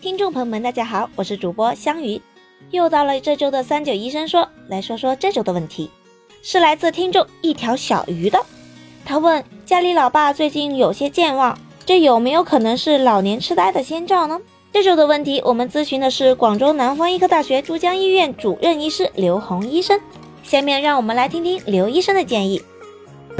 听众朋友们，大家好，我是主播香鱼，又到了这周的三九医生说，来说说这周的问题，是来自听众一条小鱼的，他问家里老爸最近有些健忘，这有没有可能是老年痴呆的先兆呢？这周的问题，我们咨询的是广州南方医科大学珠江医院主任医师刘红医生，下面让我们来听听刘医生的建议。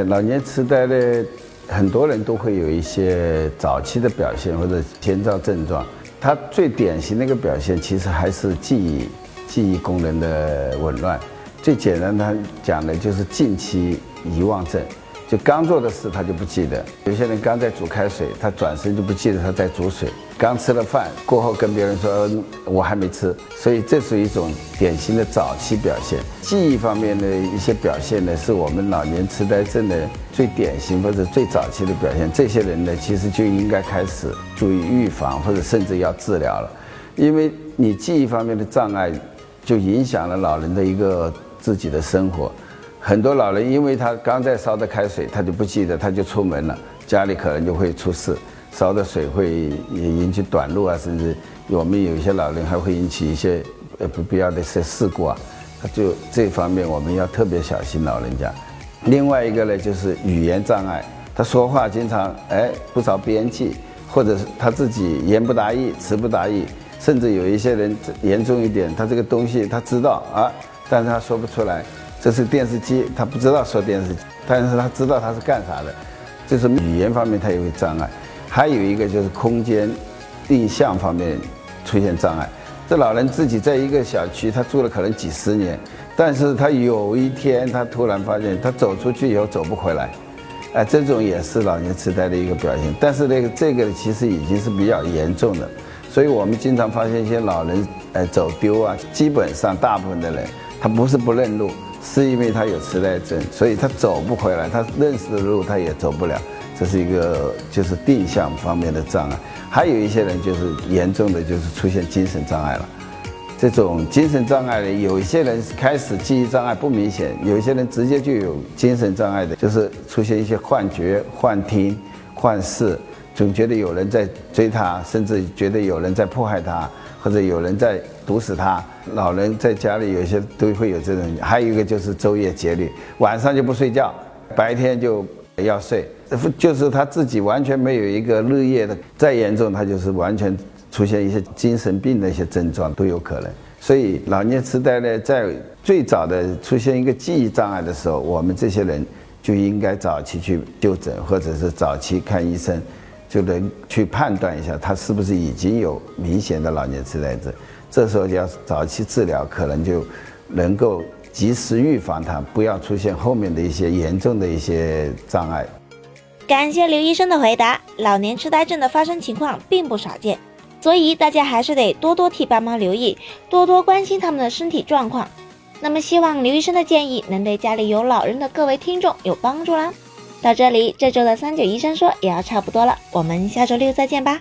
老年痴呆的很多人都会有一些早期的表现或者先兆症状。它最典型的一个表现，其实还是记忆记忆功能的紊乱。最简单他讲的就是近期遗忘症，就刚做的事他就不记得。有些人刚在煮开水，他转身就不记得他在煮水。刚吃了饭过后跟别人说我还没吃，所以这是一种典型的早期表现。记忆方面的一些表现呢，是我们老年痴呆症的最典型或者最早期的表现。这些人呢，其实就应该开始注意预防或者甚至要治疗了，因为你记忆方面的障碍，就影响了老人的一个自己的生活。很多老人因为他刚在烧的开水，他就不记得，他就出门了，家里可能就会出事。烧的水会也引起短路啊，甚至我们有一些老人还会引起一些呃不必要的一些事故啊，他就这方面我们要特别小心老人家。另外一个呢，就是语言障碍，他说话经常哎不着边际，或者是他自己言不达意、词不达意，甚至有一些人严重一点，他这个东西他知道啊，但是他说不出来。这是电视机，他不知道说电视机，但是他知道他是干啥的，就是语言方面他也会障碍。还有一个就是空间定向方面出现障碍。这老人自己在一个小区，他住了可能几十年，但是他有一天他突然发现，他走出去以后走不回来，哎，这种也是老年痴呆的一个表现。但是那个这个其实已经是比较严重的，所以我们经常发现一些老人哎走丢啊，基本上大部分的人他不是不认路，是因为他有痴呆症，所以他走不回来，他认识的路他也走不了。这是一个就是定向方面的障碍，还有一些人就是严重的就是出现精神障碍了。这种精神障碍的，有一些人开始记忆障碍不明显，有一些人直接就有精神障碍的，就是出现一些幻觉、幻听、幻视，总觉得有人在追他，甚至觉得有人在迫害他，或者有人在毒死他。老人在家里有些都会有这种，还有一个就是昼夜节律，晚上就不睡觉，白天就。要睡，就是他自己完全没有一个日夜的，再严重他就是完全出现一些精神病的一些症状都有可能。所以老年痴呆呢，在最早的出现一个记忆障碍的时候，我们这些人就应该早期去就诊，或者是早期看医生，就能去判断一下他是不是已经有明显的老年痴呆症。这时候就要早期治疗，可能就能够。及时预防它，不要出现后面的一些严重的一些障碍。感谢刘医生的回答。老年痴呆症的发生情况并不少见，所以大家还是得多多替爸妈留意，多多关心他们的身体状况。那么，希望刘医生的建议能对家里有老人的各位听众有帮助啦。到这里，这周的三九医生说也要差不多了，我们下周六再见吧。